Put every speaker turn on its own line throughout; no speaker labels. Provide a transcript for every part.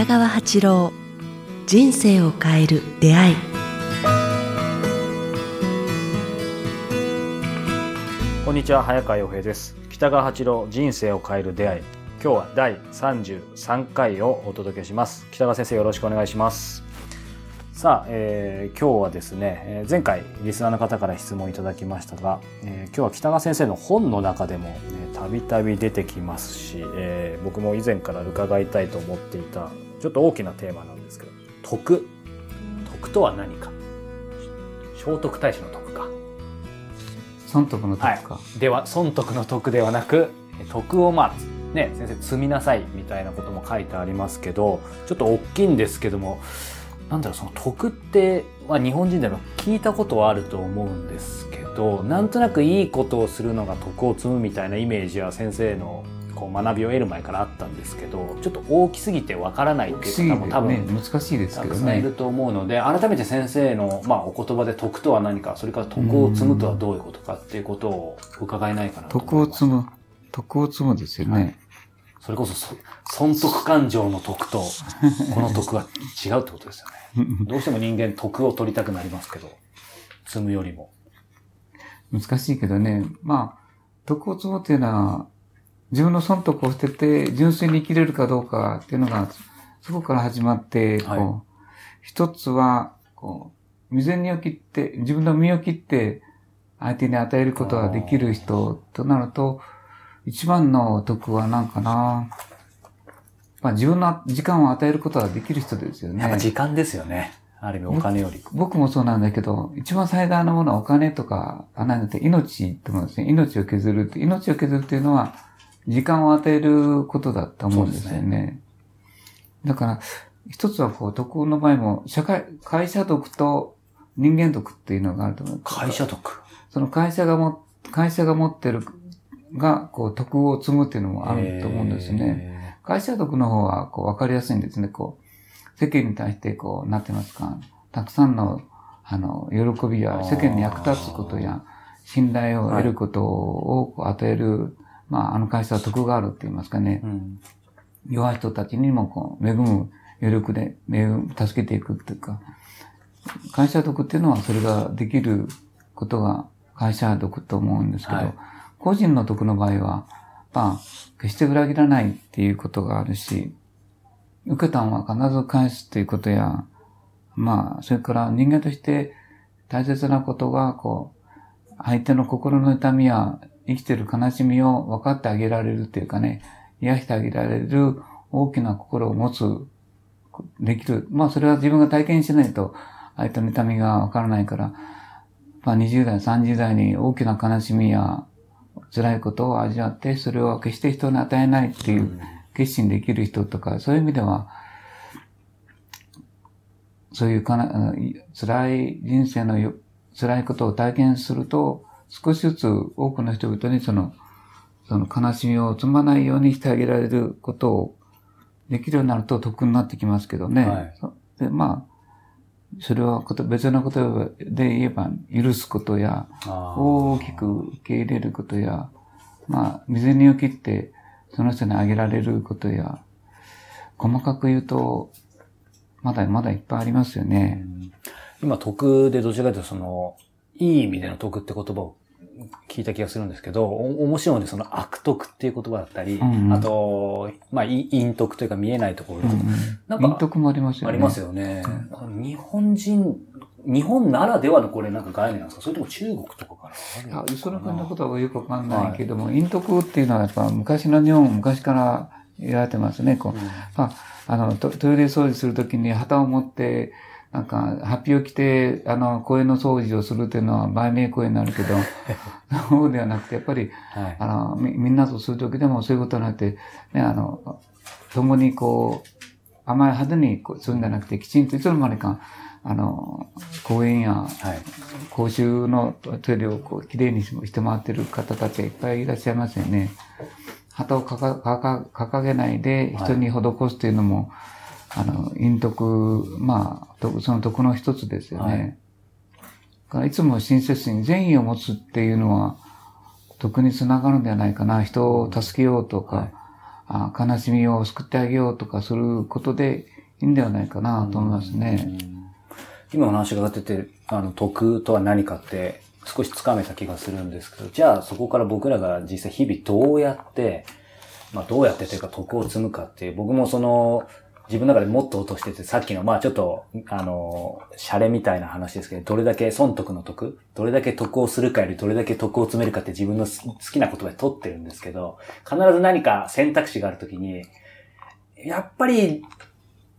北川八郎人生を変える出会い。
こんにちは早川洋平です。北川八郎人生を変える出会い。今日は第33回をお届けします。北川先生よろしくお願いします。さあ、えー、今日はですね、えー前回リスナーの方から質問いただきましたが、えー今日は北川先生の本の中でもえーたびたび出てきますし、えー僕も以前から伺いたいと思っていたちょっと大きなテーマなんですけど徳。徳とは何か？聖徳太子の徳か？
損得の
はい。
得か。、
では損得の徳ではなく徳をまあね先生積みなさいみたいなことも書いてありますけどちょっと大きいんですけどもなんだろうその徳って、まあ、日本人でも聞いたことはあると思うんですけどなんとなくいいことをするのが徳を積むみたいなイメージは先生のこう学びを得る前からあったんですけどちょっと大きすぎてわからないっていう方も多分、
ね、難しいですけど
たくさんいる
ね。
と思うので、改めて先生の、まあ、お言葉で徳とは何か、それから徳を積むとはどういうことかっていうことを伺えないかなと思い
徳
ます。
を積む。徳を積むですよね。
それこそそ、損得感情の徳と、この徳は違うってことですよね。どうしても人間徳を取りたくなりますけど、積むよりも。
難しいけどね。まあ、徳を積むっていうのは、自分の損得を捨てて純粋に生きれるかどうかっていうのが、そこから始まって、こう、
はい
一つは、こう、未然にを切って、自分の身を切って、相手に与えることができる人となると、一番の徳は何かな。まあ自分の時間を与えることができる人ですよね。
やっぱ時間ですよね。ある意味お金より。
僕もそうなんだけど、一番最大のものはお金とか、あなんて命と思うんですね。命を削るって。命を削るっていうのは、時間を与えることだと思うんですよ
そう
ね。だから、一つはこう、徳の場合も、社会、会社徳と人間徳っていうのがあると思う。
会社徳。
その会社がも、会社が持ってる、が、こう、徳を積むっていうのもあると思うんですね。会社徳の方は、こう、わかりやすいんですね。こう、世間に対して、こう、なってますか？たくさんの、あの、喜びや、世間に役立つことや、信頼を得ることを与える、まあ、あの会社は徳があるって言いますかね
えー。うん。
弱い人たちにも、こう、恵む余力で、恵む助けていくっていうか、会社徳っていうのは、それができることが会社徳と思うんですけど、
はい
個人の徳の場合は、まあ、決して裏切らないっていうことがあるし、受けたんは必ず返すっていうことや、まあ、それから人間として大切なことが、こう、相手の心の痛みや生きてる悲しみを分かってあげられるっていうかね、癒してあげられる大きな心を持つ、できる。まあ、それは自分が体験しないと相手の痛みが分からないから、まあ、20代、30代に大きな悲しみや辛いことを味わって、それを決して人に与えないっていう決心できる人とか、そういう意味では、そういうかな、辛い人生のよ辛いことを体験すると、少しずつ多くの人々にその、その悲しみを積まないようにしてあげられることをできるようになると得になってきますけどね。
はい
そでまあ、それはこと別のことで言えば、許すことや、大きく受け入れることや、まあ、水にを切って、その人にあげられることや、細かく言うと、まだまだいっぱいありますよね。
今、徳でどちらかというと、その、いい意味での徳って言葉を聞いた気がするんですけど、お面白いので、その悪徳っていう言葉だったり、
うんうん
あと、まあ、い陰徳というか見えないところとか、
うんうん。
なんか
陰徳もありますよね。
ありますよね。日本人、日本ならではのこれなんか概念なんですか？それとも中国とかから？あるの
あ
かな
そのことはよくわかんないけども、陰徳っていうのはやっぱ昔の日本、昔から言われてますね。こうまあ、あの、トトイレ掃除するときに旗を持って、なんか、ハッピーを着て、あの、公園の掃除をするっていうのは売名行為になるけど、そうではなくて、やっぱり、
はい。
あの、み、みんなとするときでもそういうことになって、ね、あの、共にこう、甘い派手にこうするんじゃなくて、きちんといつの間にか、あの、公園や
はい。
公衆のトイレをこう、きれいにして回ってる方たちがいっぱいいらっしゃいますよね。旗を掲げないで人に施すというのも、あの、陰徳、まあ、徳その徳の一つですよね。
はい
いつも親切に善意を持つっていうのは、徳につながるんではないかな。人を助けようとか、
はい
あ悲しみを救ってあげようとかすることでいいんではないかなと思いますね。
今お話がってて、あの、徳とは何かって少しつかめた気がするんですけど、じゃあそこから僕らが実際日々どうやって、まあどうやってというか徳を積むかっていう、僕もその、自分の中でもっと落としてて、さっきの、まあちょっと、あの、シャレみたいな話ですけど、どれだけ損得の得どれだけ得をするかよりどれだけ得を詰めるかって自分の好きな言葉で取ってるんですけど、必ず何か選択肢があるときに、やっぱり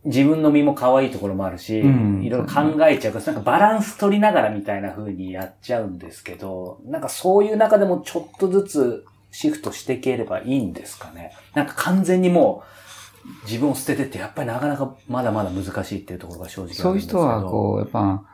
自分の身も可愛いところもあるし、いろいろ考えちゃうから、なんかバランス取りながらみたいな風にやっちゃうんですけど、なんかそういう中でもちょっとずつシフトしていければいいんですかね。なんか完全にもう、自分を捨ててって、やっぱりなかなかまだまだ難しいっていうところが正直あるんですけど。
そういう人は、こう、やっぱ、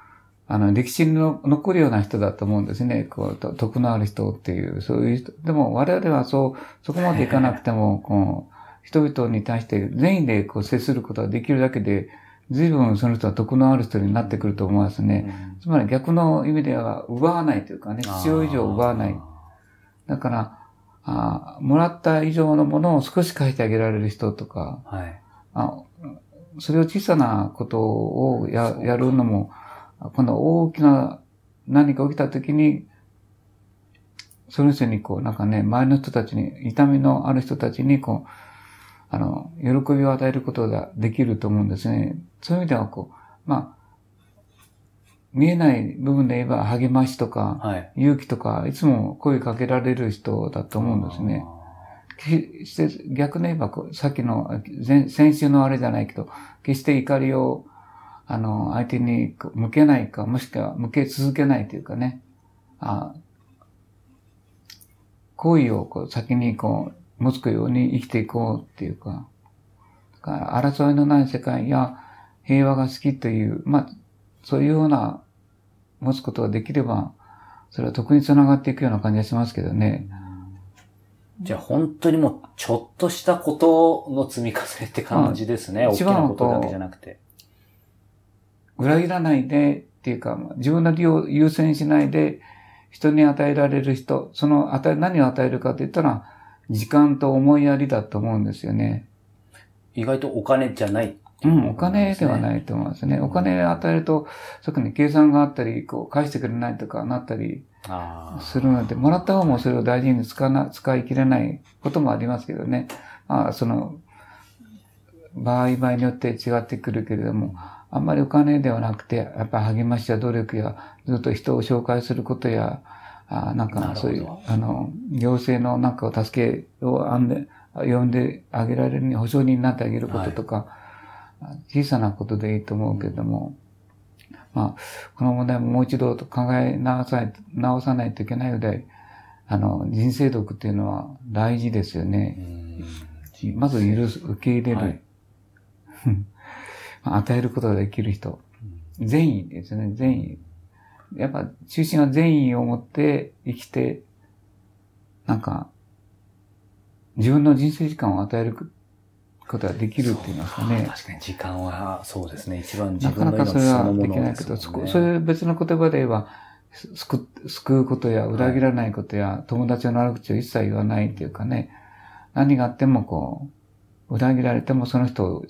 あの、歴史に残るような人だと思うんですね。こう、徳のある人っていう、そういう人。でも、我々はそう、そこまでいかなくても、こう、人々に対して全員でこう接することができるだけで、随分その人は徳のある人になってくると思いますね。うん、つまり逆の意味では奪わないというかね、必要以上奪わない。だから、あもらった以上のものを少し書いてあげられる人とか、はい、あそれを小さなことをややるのも、この大きな何か起きた時に、その人にこう、なんかね、周りの人たちに、痛みのある人たちにこう、あの、喜びを与えることができると思うんですね。そういう意味ではこう、まあ、見えない部分で言えば励ましとか、はい、勇気とか、いつも声かけられる人だと思うんですね。して逆に言えば、さっきの、先週のあれじゃないけど、決して怒りを、あの、相手に向けないか、もしくは向け続けないというかね、あ行為をこう先にこう、持つように生きていこうっていうか、か争いのない世界や平和が好きという、まあ、そういうような、持つことができれば、それは得につながっていくような感じがしますけどね。
じゃあ本当にもう、ちょっとしたことの積み重ねって感じですね。大きなことだけじゃなくて。
裏切らないでっていうか、自分の利を優先しないで、人に与えられる人、その与え、何を与えるかって言ったら、時間と思いやりだと思うんですよね。
意外とお金じゃない
うん、お金ではないと思いますね。お金与えると、特に計算があったり、こう、返してくれないとかなったりするので、もらった方もそれを大事に使わな、使い切れないこともありますけどね。まあ、その、場合場合によって違ってくるけれども、あんまりお金ではなくて、やっぱり励ましや努力や、ずっと人を紹介することや、あなんかそういう、あの、行政のなんかを助けをあんで、呼んであげられるに保証人になってあげることとか、はい小さなことでいいと思うけれども、まあ、この問題ももう一度考え直さない、直さないといけないので、あの、人生読っていうのは大事ですよね。まず許す、受け入れる。はい、与えることができる人。善意ですね、善意。やっぱ中心は善意を持って生きて、なんか、自分の人生時間を与えることができるって言いますかね。
確かに時間は、そうですね。一番
自分のなかなかそれはできないけど、そそれ別の言葉で言えば、救救うことや裏切らないことや、はい、友達の悪口を一切言わないっていうかね、何があってもこう、裏切られてもその人を、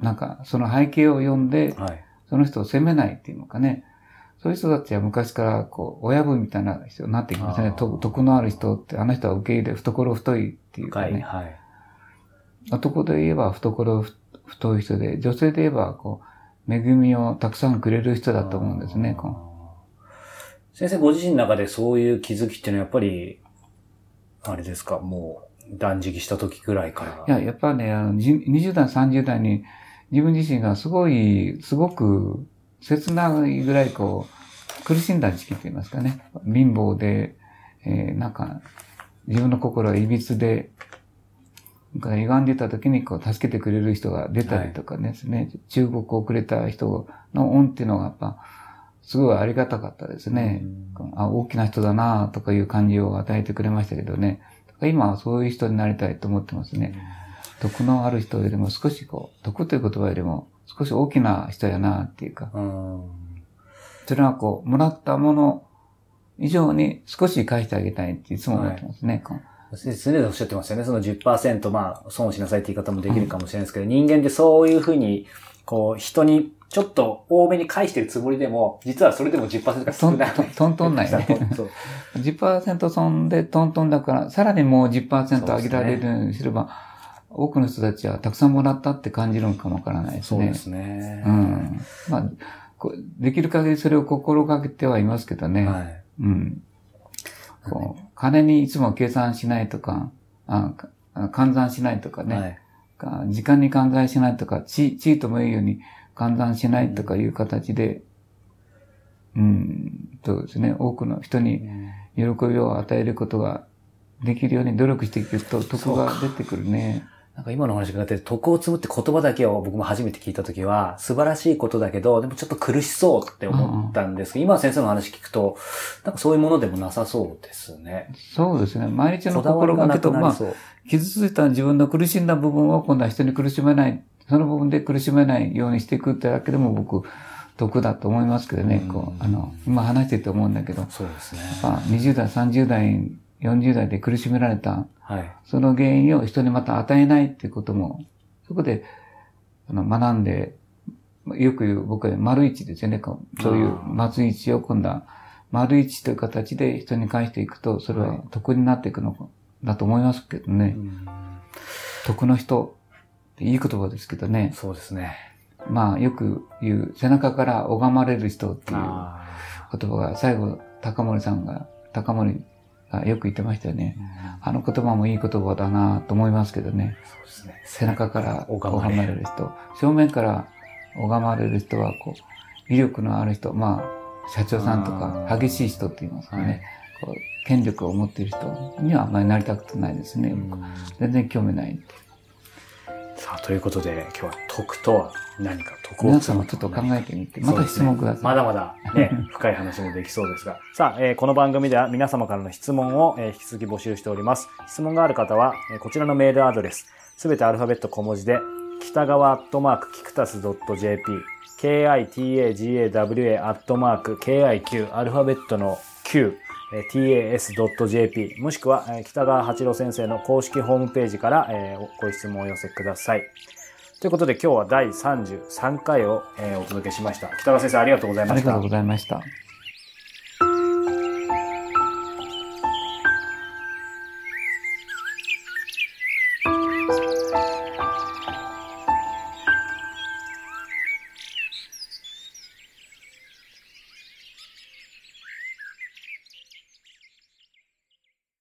なんかその背景を読んで、はい、その人を責めないっていうのかね、そういう人たちは昔からこう、親分みたいな人になってきましたね。徳のある人って、あの人は受け入れ、懐太いっていうかね。はいはい男で言えば懐太い人で、女性で言えば、こう、恵みをたくさんくれる人だと思うんですね。
先生ご自身の中でそういう気づきっていうのはやっぱり、あれですか、もう断食した時ぐらいから。
いや、やっぱね、あの、20代、30代に自分自身がすごい、すごく切ないぐらいこう、苦しんだ時期って言いますかね。貧乏で、えー、なんか、自分の心は歪で、歪んでた時にこう助けてくれる人が出たりとかですね、はい、中国をくれた人の恩っていうのがやっぱ、すごいありがたかったですね。あ大きな人だなとかいう感じを与えてくれましたけどね。今はそういう人になりたいと思ってますね。徳のある人よりも少しこう、徳という言葉よりも少し大きな人やなっていうか。それはこう、もらったもの以上に少し返してあげたいっていつも思ってますね。はい
常々おっしゃってますよね。その10%、まあ、損をしなさいって言い方もできるかもしれないですけど、人間ってそういうふうに、こう、人にちょっと多めに返してるつもりでも、実はそれでも10%が少ない。
トントンないね。10%損でトントンだから、さらにもう10%上げられるようにすれば、多くの人たちはたくさんもらったって感じるのかもわからないですね。
そうですね。
うん。まあ、できる限りそれを心がけてはいますけどね。
はい。
うん。こう、金にいつも計算しないとか、あか換算しないとかね、
はい。
か時間に換算しないとか、地地位とも言うように換算しないとかいう形で、うん、そうですね、多くの人に喜びを与えることができるように努力していくと得が出てくるね。
なんか今の話があって、徳を積むって言葉だけを僕も初めて聞いたときは、素晴らしいことだけど、でもちょっと苦しそうって思ったんですけど、今先生の話聞くと、なんかそういうものでもなさそうですね。
そうですね。毎日の心がけと、まあ。傷ついた自分の苦しんだ部分を今度は人に苦しめない、その部分で苦しめないようにしていくってだけでも僕、得だと思いますけどね。
うん
こう、あの、今話してて思うんだけど、
そうですね。
まあ、20代、30代、40代で苦しめられた、
はい。
その原因を人にまた与えないっていうことも、そこで、あの、学んで、よく言う、僕は丸一ですよね。こうそういう松一を今度は、丸一という形で人に返していくと、それは得になっていくのだと思いますけどね。
うん
得の人っていい言葉ですけどね。
そうですね。
まあ、よく言う、背中から拝まれる人っていう
あ
言葉が、最後、高森さんが、高森がよく言ってましたよね。
ー
あの言葉もいい言葉だなと思いますけどね。
そうですね。
背中から
拝まれ
る人。正面から拝まれる人は、こう、威力のある人。まあ、社長さんとか激しい人って言いますか
はい
ね。こう権力を持っている人にはあんまりなりたくないですね。
うん
全然興味ない。
さあ、ということで、今日は徳とは何か、徳を
皆さんもちょっと考えてみて、また質問ください。
まだまだね、深い話もできそうですが。さあ、えーこの番組では皆様からの質問を、えー引き続き募集しております。質問がある方は、えーこちらのメールアドレス、すべてアルファベット小文字で、北川アットマークキクタス .jp、kitagawa アットマーク kiq、アルファベットの q、えー tas.jp、もしくは、北川八郎先生の公式ホームページから、ご質問をお寄せください。ということで今日は第33回を、お届けしました。北川先生ありがとうございました
ありがとうご。ざいました。